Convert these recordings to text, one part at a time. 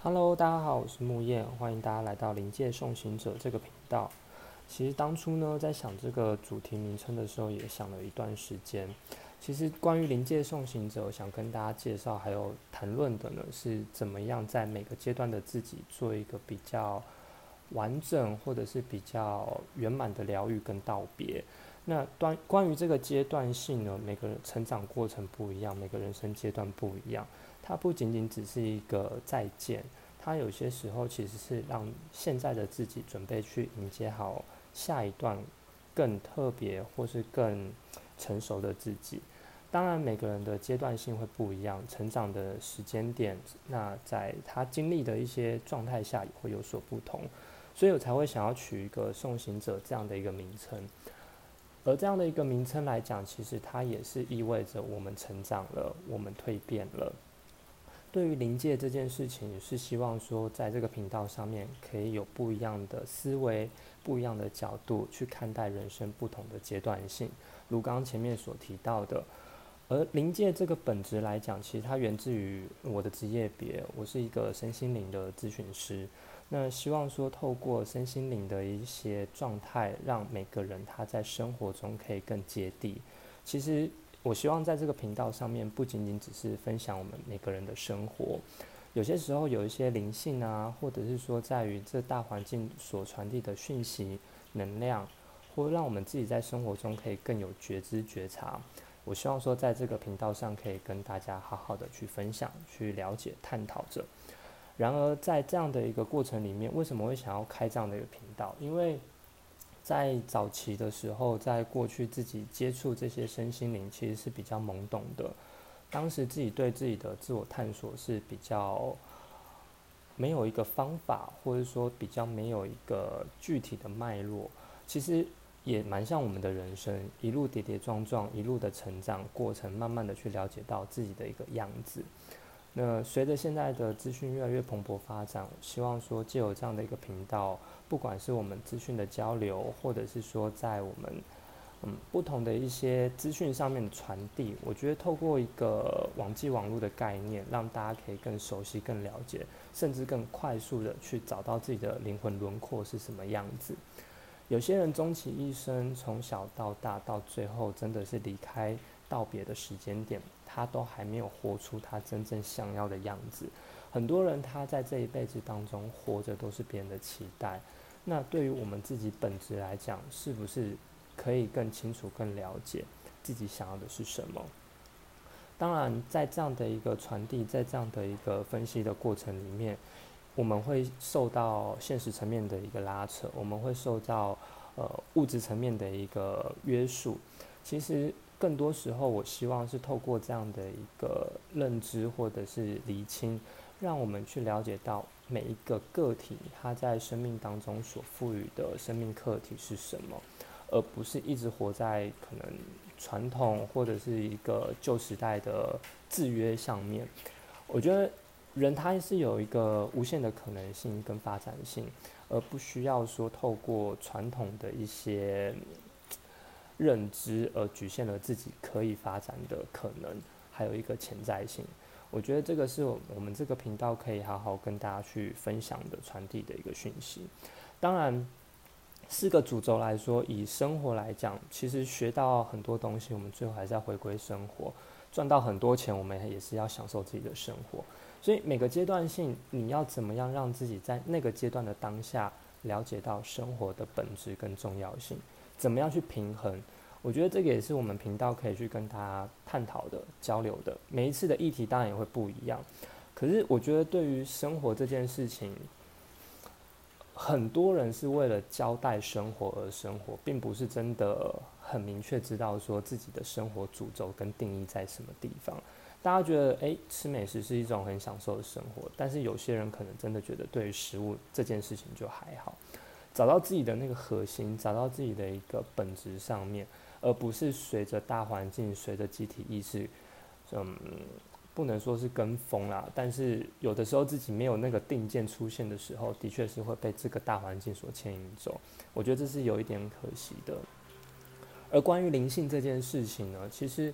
Hello，大家好，我是木叶，欢迎大家来到临界送行者这个频道。其实当初呢，在想这个主题名称的时候，也想了一段时间。其实关于临界送行者，想跟大家介绍还有谈论的呢，是怎么样在每个阶段的自己做一个比较完整或者是比较圆满的疗愈跟道别。那关关于这个阶段性呢，每个人成长过程不一样，每个人生阶段不一样。它不仅仅只是一个再见，它有些时候其实是让现在的自己准备去迎接好下一段更特别或是更成熟的自己。当然，每个人的阶段性会不一样，成长的时间点，那在他经历的一些状态下也会有所不同，所以我才会想要取一个送行者这样的一个名称。而这样的一个名称来讲，其实它也是意味着我们成长了，我们蜕变了。对于临界这件事情，是希望说，在这个频道上面可以有不一样的思维、不一样的角度去看待人生不同的阶段性。如刚刚前面所提到的，而临界这个本质来讲，其实它源自于我的职业别，我是一个身心灵的咨询师。那希望说，透过身心灵的一些状态，让每个人他在生活中可以更接地。其实。我希望在这个频道上面，不仅仅只是分享我们每个人的生活，有些时候有一些灵性啊，或者是说在于这大环境所传递的讯息、能量，或让我们自己在生活中可以更有觉知觉察。我希望说，在这个频道上可以跟大家好好的去分享、去了解、探讨着。然而，在这样的一个过程里面，为什么会想要开这样的一个频道？因为在早期的时候，在过去自己接触这些身心灵，其实是比较懵懂的。当时自己对自己的自我探索是比较没有一个方法，或者说比较没有一个具体的脉络。其实也蛮像我们的人生，一路跌跌撞撞，一路的成长过程，慢慢的去了解到自己的一个样子。那随着现在的资讯越来越蓬勃发展，希望说借有这样的一个频道，不管是我们资讯的交流，或者是说在我们嗯不同的一些资讯上面传递，我觉得透过一个网际网络的概念，让大家可以更熟悉、更了解，甚至更快速的去找到自己的灵魂轮廓是什么样子。有些人终其一生，从小到大，到最后真的是离开道别的时间点。他都还没有活出他真正想要的样子。很多人他在这一辈子当中活着都是别人的期待。那对于我们自己本质来讲，是不是可以更清楚、更了解自己想要的是什么？当然，在这样的一个传递，在这样的一个分析的过程里面，我们会受到现实层面的一个拉扯，我们会受到呃物质层面的一个约束。其实。更多时候，我希望是透过这样的一个认知或者是厘清，让我们去了解到每一个个体他在生命当中所赋予的生命课题是什么，而不是一直活在可能传统或者是一个旧时代的制约上面。我觉得人他是有一个无限的可能性跟发展性，而不需要说透过传统的一些。认知而局限了自己可以发展的可能，还有一个潜在性。我觉得这个是我们这个频道可以好好跟大家去分享的、传递的一个讯息。当然，四个主轴来说，以生活来讲，其实学到很多东西，我们最后还是要回归生活，赚到很多钱，我们也是要享受自己的生活。所以每个阶段性，你要怎么样让自己在那个阶段的当下了解到生活的本质跟重要性？怎么样去平衡？我觉得这个也是我们频道可以去跟他探讨的、交流的。每一次的议题当然也会不一样，可是我觉得对于生活这件事情，很多人是为了交代生活而生活，并不是真的很明确知道说自己的生活主轴跟定义在什么地方。大家觉得，诶，吃美食是一种很享受的生活，但是有些人可能真的觉得，对于食物这件事情就还好。找到自己的那个核心，找到自己的一个本质上面，而不是随着大环境、随着集体意识，嗯，不能说是跟风啦。但是有的时候自己没有那个定见出现的时候，的确是会被这个大环境所牵引走。我觉得这是有一点可惜的。而关于灵性这件事情呢，其实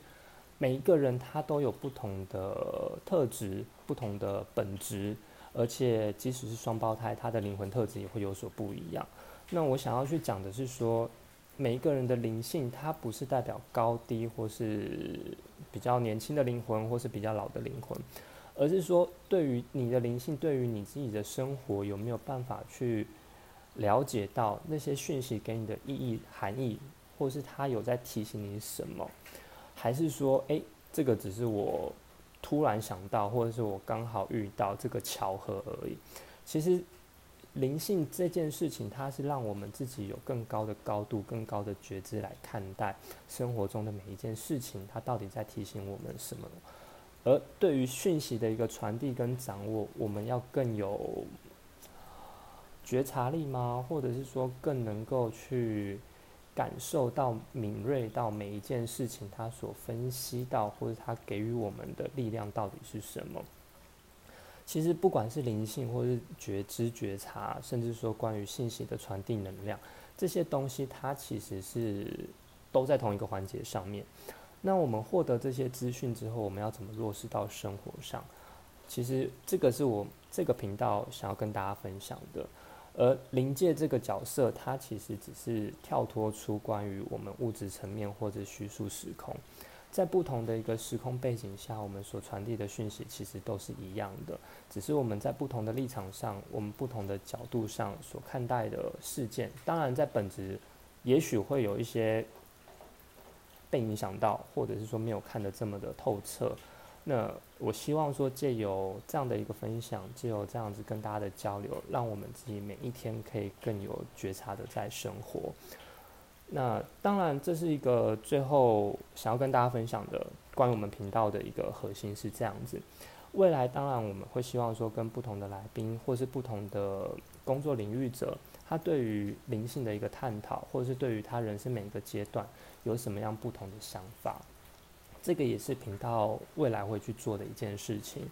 每一个人他都有不同的特质、不同的本质。而且即使是双胞胎，他的灵魂特质也会有所不一样。那我想要去讲的是说，每一个人的灵性，它不是代表高低，或是比较年轻的灵魂，或是比较老的灵魂，而是说，对于你的灵性，对于你自己的生活，有没有办法去了解到那些讯息给你的意义、含义，或是他有在提醒你什么？还是说，诶，这个只是我突然想到，或者是我刚好遇到这个巧合而已？其实。灵性这件事情，它是让我们自己有更高的高度、更高的觉知来看待生活中的每一件事情，它到底在提醒我们什么？而对于讯息的一个传递跟掌握，我们要更有觉察力吗？或者是说更能够去感受到敏锐到每一件事情，它所分析到或者它给予我们的力量到底是什么？其实不管是灵性，或是觉知觉察，甚至说关于信息的传递能量，这些东西它其实是都在同一个环节上面。那我们获得这些资讯之后，我们要怎么落实到生活上？其实这个是我这个频道想要跟大家分享的。而灵界这个角色，它其实只是跳脱出关于我们物质层面或者虚数时空。在不同的一个时空背景下，我们所传递的讯息其实都是一样的，只是我们在不同的立场上，我们不同的角度上所看待的事件，当然在本质也许会有一些被影响到，或者是说没有看得这么的透彻。那我希望说借由这样的一个分享，借由这样子跟大家的交流，让我们自己每一天可以更有觉察的在生活。那当然，这是一个最后想要跟大家分享的关于我们频道的一个核心是这样子。未来当然我们会希望说，跟不同的来宾或是不同的工作领域者，他对于灵性的一个探讨，或者是对于他人生每一个阶段有什么样不同的想法，这个也是频道未来会去做的一件事情。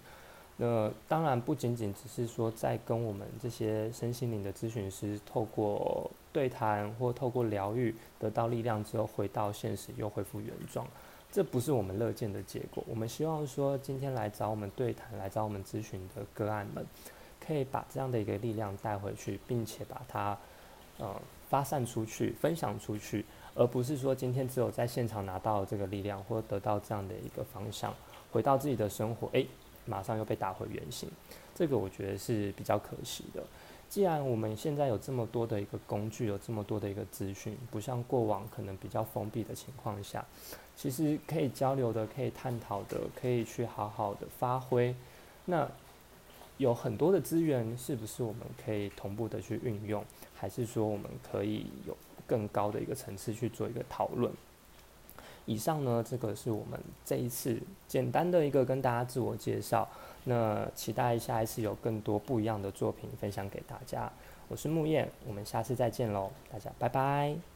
那当然不仅仅只是说在跟我们这些身心灵的咨询师透过对谈或透过疗愈得到力量之后回到现实又恢复原状，这不是我们乐见的结果。我们希望说今天来找我们对谈、来找我们咨询的个案们，可以把这样的一个力量带回去，并且把它呃发散出去、分享出去，而不是说今天只有在现场拿到这个力量或得到这样的一个方向，回到自己的生活，诶。马上又被打回原形，这个我觉得是比较可惜的。既然我们现在有这么多的一个工具，有这么多的一个资讯，不像过往可能比较封闭的情况下，其实可以交流的、可以探讨的、可以去好好的发挥。那有很多的资源，是不是我们可以同步的去运用？还是说我们可以有更高的一个层次去做一个讨论？以上呢，这个是我们这一次简单的一个跟大家自我介绍。那期待下一次有更多不一样的作品分享给大家。我是木叶，我们下次再见喽，大家拜拜。